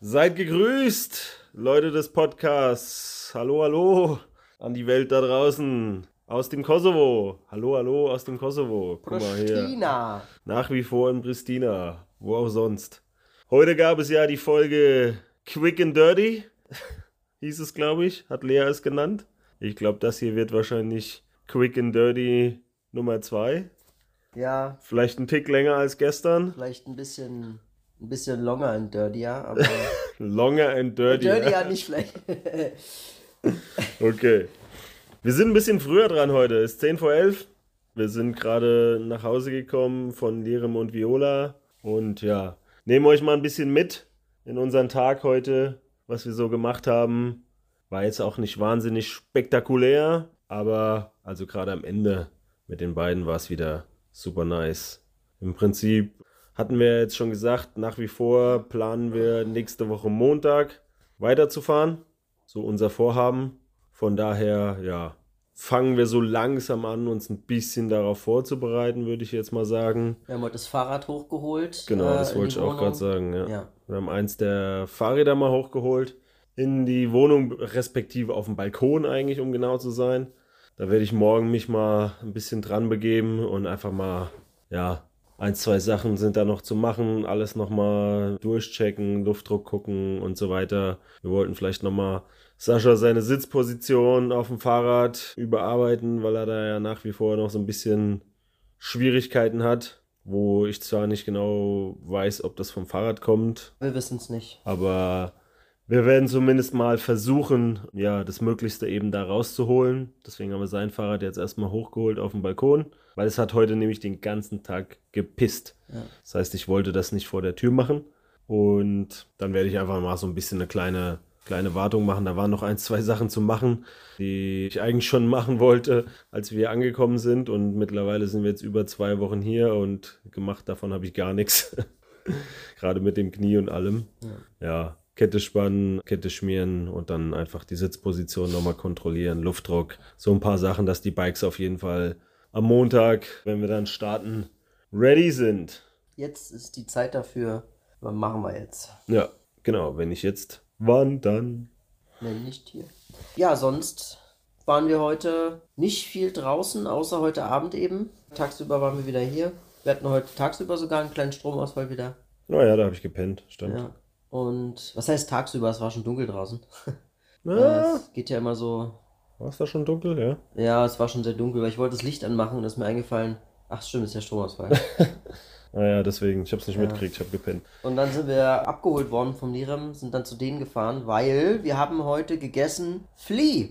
Seid gegrüßt, Leute des Podcasts. Hallo, hallo an die Welt da draußen. Aus dem Kosovo. Hallo, hallo aus dem Kosovo. Guck. Pristina. Nach wie vor in Pristina. Wo auch sonst. Heute gab es ja die Folge Quick and Dirty. Hieß es, glaube ich. Hat Lea es genannt. Ich glaube, das hier wird wahrscheinlich Quick and Dirty Nummer 2. Ja, Vielleicht ein Tick länger als gestern. vielleicht ein bisschen, ein bisschen longer and dirtier, aber Longer and Dirty. dirtier nicht vielleicht. Okay. Wir sind ein bisschen früher dran heute. Es ist 10 vor 11. Wir sind gerade nach Hause gekommen von Lirem und Viola. Und ja, nehmen euch mal ein bisschen mit in unseren Tag heute, was wir so gemacht haben. War jetzt auch nicht wahnsinnig spektakulär, aber also gerade am Ende mit den beiden war es wieder super nice. Im Prinzip hatten wir jetzt schon gesagt, nach wie vor planen wir nächste Woche Montag weiterzufahren. So unser Vorhaben. Von daher, ja, fangen wir so langsam an, uns ein bisschen darauf vorzubereiten, würde ich jetzt mal sagen. Wir haben heute das Fahrrad hochgeholt. Genau, äh, das in wollte ich auch Wohnung. gerade sagen. Ja. Ja. Wir haben eins der Fahrräder mal hochgeholt in die Wohnung, respektive auf dem Balkon eigentlich, um genau zu sein. Da werde ich morgen mich mal ein bisschen dran begeben und einfach mal, ja, ein, zwei Sachen sind da noch zu machen, alles nochmal durchchecken, Luftdruck gucken und so weiter. Wir wollten vielleicht nochmal Sascha seine Sitzposition auf dem Fahrrad überarbeiten, weil er da ja nach wie vor noch so ein bisschen Schwierigkeiten hat, wo ich zwar nicht genau weiß, ob das vom Fahrrad kommt, Wir wissen es nicht. aber wir werden zumindest mal versuchen, ja, das Möglichste eben da rauszuholen. Deswegen haben wir sein Fahrrad jetzt erstmal hochgeholt auf dem Balkon, weil es hat heute nämlich den ganzen Tag gepisst. Ja. Das heißt, ich wollte das nicht vor der Tür machen. Und dann werde ich einfach mal so ein bisschen eine kleine, kleine Wartung machen. Da waren noch ein, zwei Sachen zu machen, die ich eigentlich schon machen wollte, als wir angekommen sind. Und mittlerweile sind wir jetzt über zwei Wochen hier und gemacht davon habe ich gar nichts. Gerade mit dem Knie und allem. Ja. Kette spannen, Kette schmieren und dann einfach die Sitzposition nochmal kontrollieren, Luftdruck, so ein paar Sachen, dass die Bikes auf jeden Fall am Montag, wenn wir dann starten, ready sind. Jetzt ist die Zeit dafür. Was machen wir jetzt? Ja, genau, wenn ich jetzt, wann dann? Nee, nicht hier. Ja, sonst waren wir heute nicht viel draußen, außer heute Abend eben. Tagsüber waren wir wieder hier. Wir hatten heute tagsüber sogar einen kleinen Stromausfall wieder. Naja, da habe ich gepennt, stimmt. Ja. Und was heißt tagsüber? Es war schon dunkel draußen. Ja, Es geht ja immer so. war es da schon dunkel, ja? Ja, es war schon sehr dunkel, weil ich wollte das Licht anmachen und ist mir eingefallen. Ach stimmt, ist ja Stromausfall. Naja, deswegen, ich habe es nicht mitgekriegt, ich habe gepennt. und dann sind wir abgeholt worden vom Lirem, sind dann zu denen gefahren, weil wir haben heute gegessen Flea.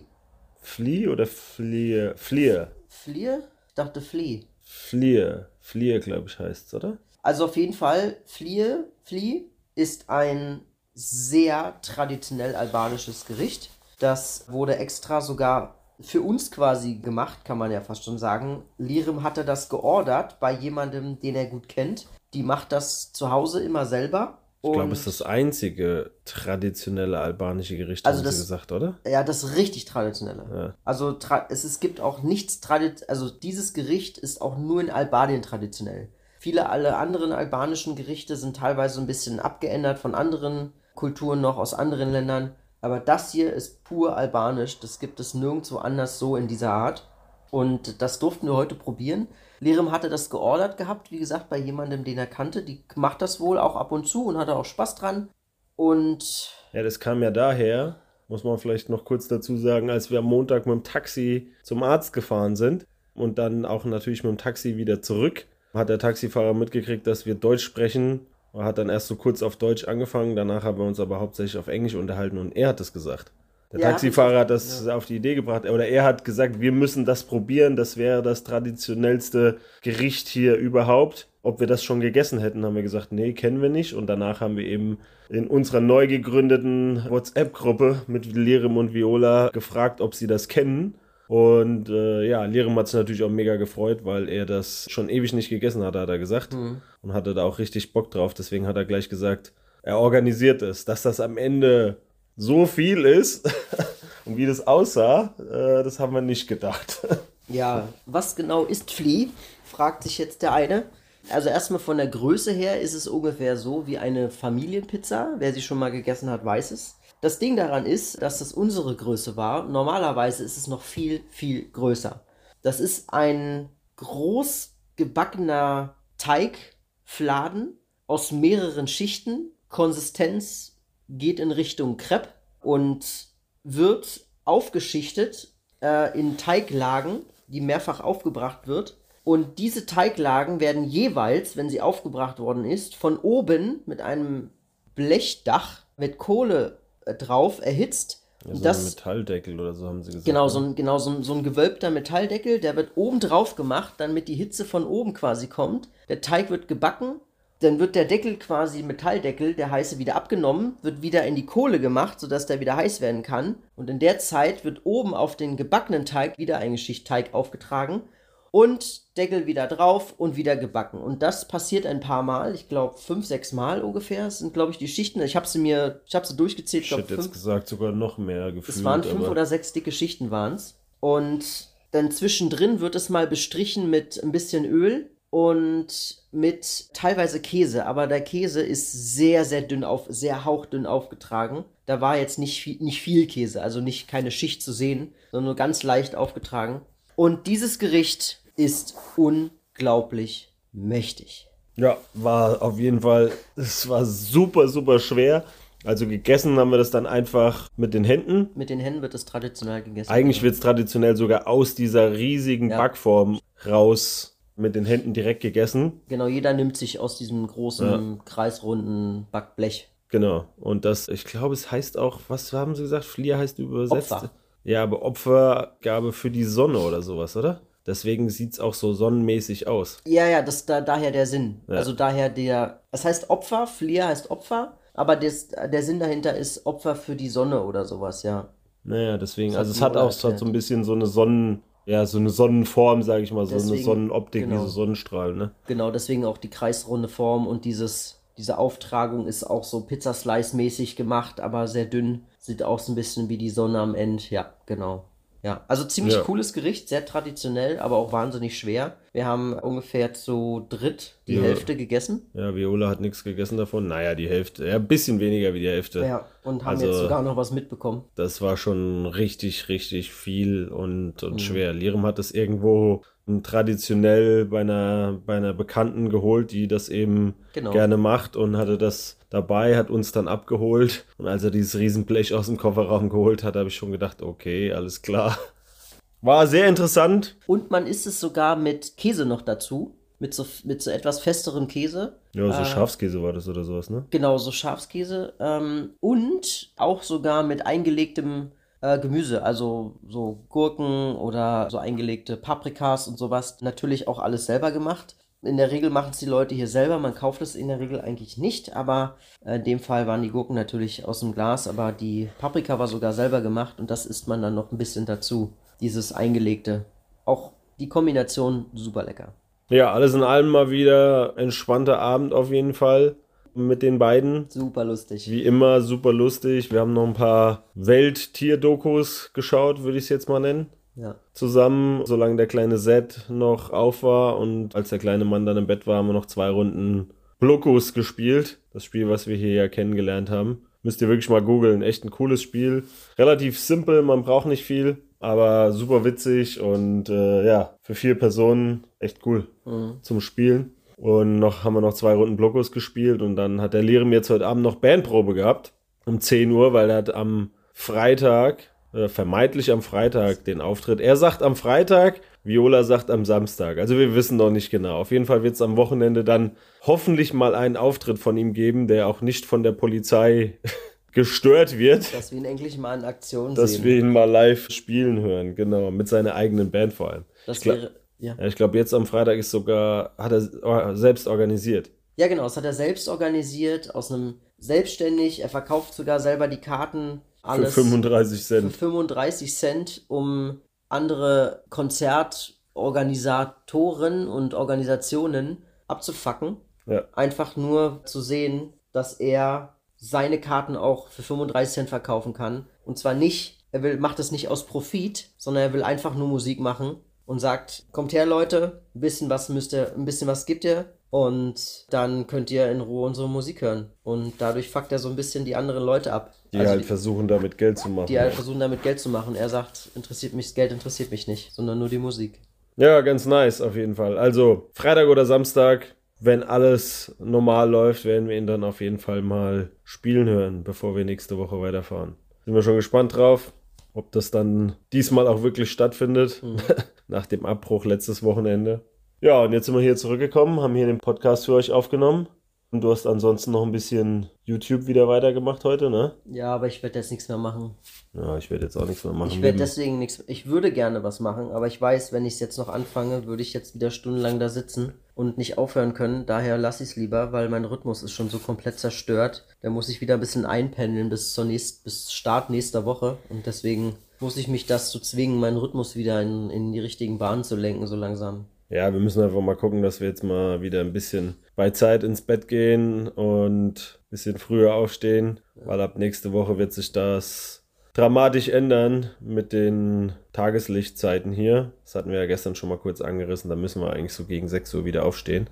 Flie oder Flier? Flier. Flier? Ich dachte Flea. Flier. Flier, glaube ich, heißt es, oder? Also auf jeden Fall, Flea, Flea ist ein sehr traditionell albanisches Gericht. Das wurde extra sogar für uns quasi gemacht, kann man ja fast schon sagen. Lirim hatte das geordert bei jemandem, den er gut kennt. Die macht das zu Hause immer selber. Ich glaube, es ist das einzige traditionelle albanische Gericht, Also haben das- sie gesagt, oder? Ja, das richtig traditionelle. Ja. Also tra es, es gibt auch nichts traditionell, also dieses Gericht ist auch nur in Albanien traditionell. Viele alle anderen albanischen Gerichte sind teilweise ein bisschen abgeändert von anderen Kulturen noch aus anderen Ländern, aber das hier ist pur albanisch, das gibt es nirgendwo anders so in dieser Art. Und das durften wir heute probieren. Lirim hatte das geordert gehabt, wie gesagt, bei jemandem, den er kannte. Die macht das wohl auch ab und zu und hatte auch Spaß dran. Und Ja, das kam ja daher, muss man vielleicht noch kurz dazu sagen, als wir am Montag mit dem Taxi zum Arzt gefahren sind und dann auch natürlich mit dem Taxi wieder zurück, hat der Taxifahrer mitgekriegt, dass wir Deutsch sprechen. Er hat dann erst so kurz auf Deutsch angefangen, danach haben wir uns aber hauptsächlich auf Englisch unterhalten und er hat es gesagt. Der Ja, Taxifahrer hat das auf die Idee gebracht, oder er hat gesagt, wir müssen das probieren, das wäre das traditionellste Gericht hier überhaupt. Ob wir das schon gegessen hätten, haben wir gesagt, nee, kennen wir nicht. Und danach haben wir eben in unserer neu gegründeten WhatsApp-Gruppe mit Lirim und Viola gefragt, ob sie das kennen. Und äh, ja, Lirim hat sich natürlich auch mega gefreut, weil er das schon ewig nicht gegessen hat, hat er gesagt. Und hatte da auch richtig Bock drauf. Deswegen hat er gleich gesagt, er organisiert es. Dass das am Ende so viel ist und wie das aussah, äh, das haben wir nicht gedacht. Ja, was genau ist Flea? Fragt sich jetzt der eine. Also erstmal von der Größe her ist es ungefähr so wie eine Familienpizza. Wer sie schon mal gegessen hat, weiß es. Das Ding daran ist, dass das unsere Größe war. Normalerweise ist es noch viel, viel größer. Das ist ein groß gebackener Teigfladen aus mehreren Schichten. Konsistenz geht in Richtung Crepe und wird aufgeschichtet äh, in Teiglagen, die mehrfach aufgebracht wird. Und diese Teiglagen werden jeweils, wenn sie aufgebracht worden ist, von oben mit einem Blechdach mit Kohle drauf erhitzt. Ja, so das, ein Metalldeckel oder so haben sie gesagt. Genau, ne? so ein, genau so, ein, so ein gewölbter Metalldeckel, der wird oben drauf gemacht, damit die Hitze von oben quasi kommt. Der Teig wird gebacken, dann wird der Deckel quasi, Metalldeckel, der heiße, wieder abgenommen, wird wieder in die Kohle gemacht, sodass der wieder heiß werden kann. Und in der Zeit wird oben auf den gebackenen Teig wieder eine Schicht Teig aufgetragen und Deckel wieder drauf und wieder gebacken. Und das passiert ein paar Mal, ich glaube fünf, sechs Mal ungefähr, das sind glaube ich die Schichten. Ich habe sie mir, ich habe sie durchgezählt, ich hätte jetzt gesagt, sogar noch mehr gefühlt. es waren fünf aber oder sechs dicke Schichten waren's. Und dann zwischendrin wird es mal bestrichen mit ein bisschen Öl und mit teilweise Käse. Aber der Käse ist sehr, sehr dünn auf, sehr hauchdünn aufgetragen. Da war jetzt nicht viel, nicht viel Käse, also nicht keine Schicht zu sehen, sondern nur ganz leicht aufgetragen. Und dieses Gericht ist unglaublich mächtig. Ja, war auf jeden Fall, es war super, super schwer. Also gegessen haben wir das dann einfach mit den Händen. Mit den Händen wird es traditionell gegessen. Eigentlich wird es traditionell sogar aus dieser riesigen Ja. Backform raus mit den Händen direkt gegessen. Genau, jeder nimmt sich aus diesem großen, kreisrunden Backblech. Genau. Und das, ich glaube, es heißt auch, was haben sie gesagt? Flier heißt übersetzt. Opfer. Ja, aber Opfergabe für die Sonne oder sowas, oder? Deswegen sieht es auch so sonnenmäßig aus. Ja, ja, das da, daher der Sinn. Ja. Also daher der. Das heißt Opfer, Flier heißt Opfer, aber das, der Sinn dahinter ist Opfer für die Sonne oder sowas, ja. Naja, deswegen, Das also hat es hat auch es so ein bisschen so eine Sonnen, ja, so eine Sonnenform, sage ich mal, so eine Deswegen, Sonnenoptik, genau. wie so Sonnenstrahlen, ne? Genau, deswegen auch die kreisrunde Form und dieses, diese Auftragung ist auch so Pizzaslice-mäßig gemacht, aber sehr dünn. Sieht auch so ein bisschen wie die Sonne am Ende. Ja, genau. Ja, also ziemlich Ja. cooles Gericht, sehr traditionell, aber auch wahnsinnig schwer. Wir haben ungefähr zu dritt die Ja. Hälfte gegessen. Ja, Viola hat nichts gegessen davon. Naja, die Hälfte, ja, ein bisschen weniger wie die Hälfte. Ja, und haben Also- jetzt sogar noch was mitbekommen. Das war schon richtig, richtig viel und, und Mhm. schwer. Lirim hat es irgendwo traditionell bei einer, bei einer Bekannten geholt, die das eben Genau. gerne macht und hatte das dabei, hat uns dann abgeholt. Und als er dieses Riesenblech aus dem Kofferraum geholt hat, habe ich schon gedacht, okay, alles klar. War sehr interessant. Und man isst es sogar mit Käse noch dazu. Mit so, mit so etwas festerem Käse. Ja, so Äh, Schafskäse war das oder sowas, ne? Genau, so Schafskäse. Ähm, und auch sogar mit eingelegtem äh, Gemüse. Also so Gurken oder so eingelegte Paprikas und sowas. Natürlich auch alles selber gemacht. In der Regel machen es die Leute hier selber. Man kauft es in der Regel eigentlich nicht. Aber äh, in dem Fall waren die Gurken natürlich aus dem Glas. Aber die Paprika war sogar selber gemacht. Und das isst man dann noch ein bisschen dazu. Dieses eingelegte. Auch die Kombination super lecker. Ja, alles in allem mal wieder entspannter Abend auf jeden Fall mit den beiden. Super lustig. Wie immer super lustig. Wir haben noch ein paar Welttier-Dokus geschaut, würde ich es jetzt mal nennen. Ja. Zusammen, solange der kleine Zed noch auf war und als der kleine Mann dann im Bett war, haben wir noch zwei Runden Blokus gespielt. Das Spiel, was wir hier ja kennengelernt haben. Müsst ihr wirklich mal googeln. Echt ein cooles Spiel. Relativ simpel, man braucht nicht viel, aber super witzig und äh, ja, für vier Personen echt cool Mhm. zum Spielen. Und noch haben wir noch zwei Runden Blockos gespielt und dann hat der Lehrer jetzt heute Abend noch Bandprobe gehabt. Um 10 Uhr, weil er hat am Freitag, äh, vermeintlich am Freitag, den Auftritt. Er sagt am Freitag, Viola sagt am Samstag. Also wir wissen noch nicht genau. Auf jeden Fall wird es am Wochenende dann hoffentlich mal einen Auftritt von ihm geben, der auch nicht von der Polizei gestört wird, Dass wir ihn endlich mal in Aktion dass sehen. wir ihn mal live spielen hören. Genau, mit seiner eigenen Band vor allem. das ich glaub- wäre. Ja. Ja, ich glaube, jetzt am Freitag ist sogar, hat er selbst organisiert. ja, genau, das hat er selbst organisiert, aus einem selbstständig. Er verkauft sogar selber die Karten. Alles für 35 für Cent. 35 Cent, um andere Konzertorganisatoren und Organisationen abzufacken. Ja. Einfach nur zu sehen, dass er seine Karten auch für 35 Cent verkaufen kann. Und zwar nicht, er will, macht es nicht aus Profit, sondern er will einfach nur Musik machen und sagt, kommt her Leute, ein bisschen was müsst ihr, ein bisschen was gibt ihr und dann könnt ihr in Ruhe unsere Musik hören. Und dadurch fuckt er so ein bisschen die anderen Leute ab. Die Also halt versuchen, damit Geld zu machen. die halt versuchen damit Geld zu machen. Er sagt, interessiert mich, Geld interessiert mich nicht, sondern nur die Musik. Ja, ganz nice auf jeden Fall. Also Freitag oder Samstag, wenn alles normal läuft, werden wir ihn dann auf jeden Fall mal spielen hören, bevor wir nächste Woche weiterfahren. Sind wir schon gespannt drauf, ob das dann diesmal auch wirklich stattfindet, nach dem Abbruch letztes Wochenende. Ja, und jetzt sind wir hier zurückgekommen, haben hier den Podcast für euch aufgenommen. Und du hast ansonsten noch ein bisschen YouTube wieder weitergemacht heute, ne? Ja, aber ich werde jetzt nichts mehr machen. Ja, ich werde jetzt auch nichts mehr machen. Ich werde deswegen nichts. Ich würde gerne was machen, aber ich weiß, wenn ich es jetzt noch anfange, würde ich jetzt wieder stundenlang da sitzen und nicht aufhören können. Daher lasse ich es lieber, weil mein Rhythmus ist schon so komplett zerstört. Da muss ich wieder ein bisschen einpendeln bis zur nächst, bis Start nächster Woche. Und deswegen muss ich mich das zu zwingen, meinen Rhythmus wieder in, in die richtigen Bahnen zu lenken, so langsam. Ja, wir müssen einfach mal gucken, dass wir jetzt mal wieder ein bisschen bei Zeit ins Bett gehen und ein bisschen früher aufstehen, weil ab nächste Woche wird sich das dramatisch ändern mit den Tageslichtzeiten hier. Das hatten wir ja gestern schon mal kurz angerissen. Da müssen wir eigentlich so gegen 6 Uhr wieder aufstehen,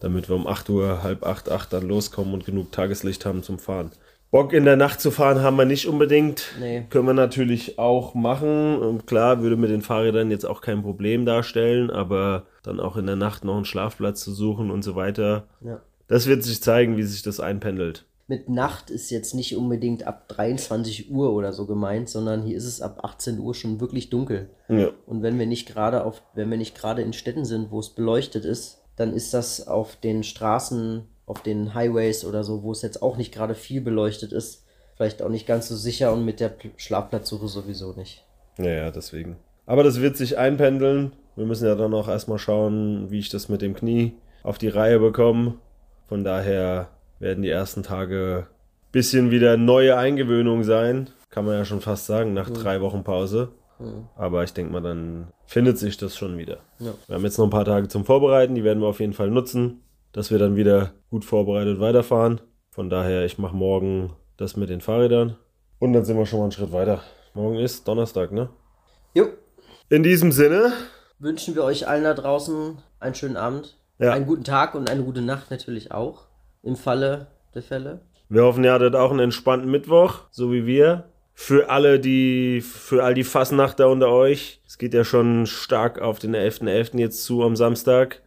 damit wir um 8 Uhr, halb 8, 8 dann loskommen und genug Tageslicht haben zum Fahren. Bock in der Nacht zu fahren haben wir nicht unbedingt. Nee. Können wir natürlich auch machen. Und klar, würde mit den Fahrrädern jetzt auch kein Problem darstellen, aber dann auch in der Nacht noch einen Schlafplatz zu suchen und so weiter. Ja. Das wird sich zeigen, wie sich das einpendelt. Mit Nacht ist jetzt nicht unbedingt ab 23 Uhr oder so gemeint, sondern hier ist es ab 18 Uhr schon wirklich dunkel. Ja. Und wenn wir nicht gerade auf, wenn wir nicht gerade in Städten sind, wo es beleuchtet ist, dann ist das auf den Straßen, auf den Highways oder so, wo es jetzt auch nicht gerade viel beleuchtet ist, vielleicht auch nicht ganz so sicher und mit der Pl- Schlafplatzsuche sowieso nicht. Ja, ja, deswegen. Aber das wird sich einpendeln. Wir müssen ja dann auch erstmal schauen, wie ich das mit dem Knie auf die Reihe bekomme. Von daher werden die ersten Tage bisschen wieder neue Eingewöhnung sein. Kann man ja schon fast sagen, nach drei Wochen Pause. Aber ich denke mal, dann findet sich das schon wieder. Ja. Wir haben jetzt noch ein paar Tage zum Vorbereiten, die werden wir auf jeden Fall nutzen, dass wir dann wieder gut vorbereitet weiterfahren. Von daher, ich mache morgen das mit den Fahrrädern. Und dann sind wir schon mal einen Schritt weiter. Morgen ist Donnerstag, ne? Jo, In diesem Sinne, wünschen wir euch allen da draußen einen schönen Abend, Ja. einen guten Tag und eine gute Nacht natürlich auch, im Falle der Fälle. wir hoffen, ihr hattet auch einen entspannten Mittwoch, so wie wir. Für alle, die, für all die Fassnachter unter euch, es geht ja schon stark auf den 11.11. jetzt zu am Samstag.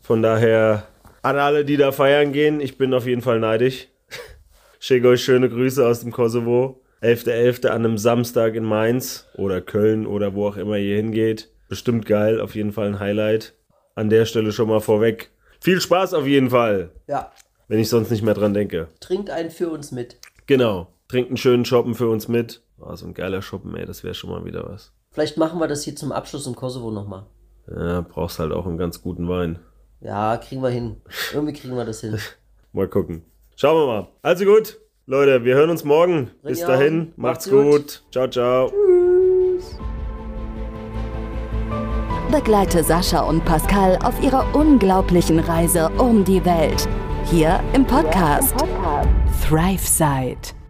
Von daher an alle, die da feiern gehen, ich bin auf jeden Fall neidisch. Schicke euch schöne Grüße aus dem Kosovo. 11.11. an einem Samstag in Mainz oder Köln oder wo auch immer ihr hingeht. Bestimmt geil, auf jeden Fall ein Highlight. An der Stelle schon mal vorweg. Viel Spaß auf jeden Fall, Ja, wenn ich sonst nicht mehr dran denke. trinkt einen für uns mit. Genau. Trinkt einen schönen Shoppen für uns mit. Oh, so ein geiler Shoppen, ey, das wäre schon mal wieder was. Vielleicht machen wir das hier zum Abschluss im Kosovo nochmal. Ja, brauchst halt auch einen ganz guten Wein. Ja, kriegen wir hin. Irgendwie kriegen wir das hin. Mal gucken. Schauen wir mal. Also gut, Leute, wir hören uns morgen. Bis dahin, macht's macht's gut. gut. Ciao, ciao. Begleite Sascha und Pascal auf ihrer unglaublichen Reise um die Welt. Hier im Podcast, ThriveSide.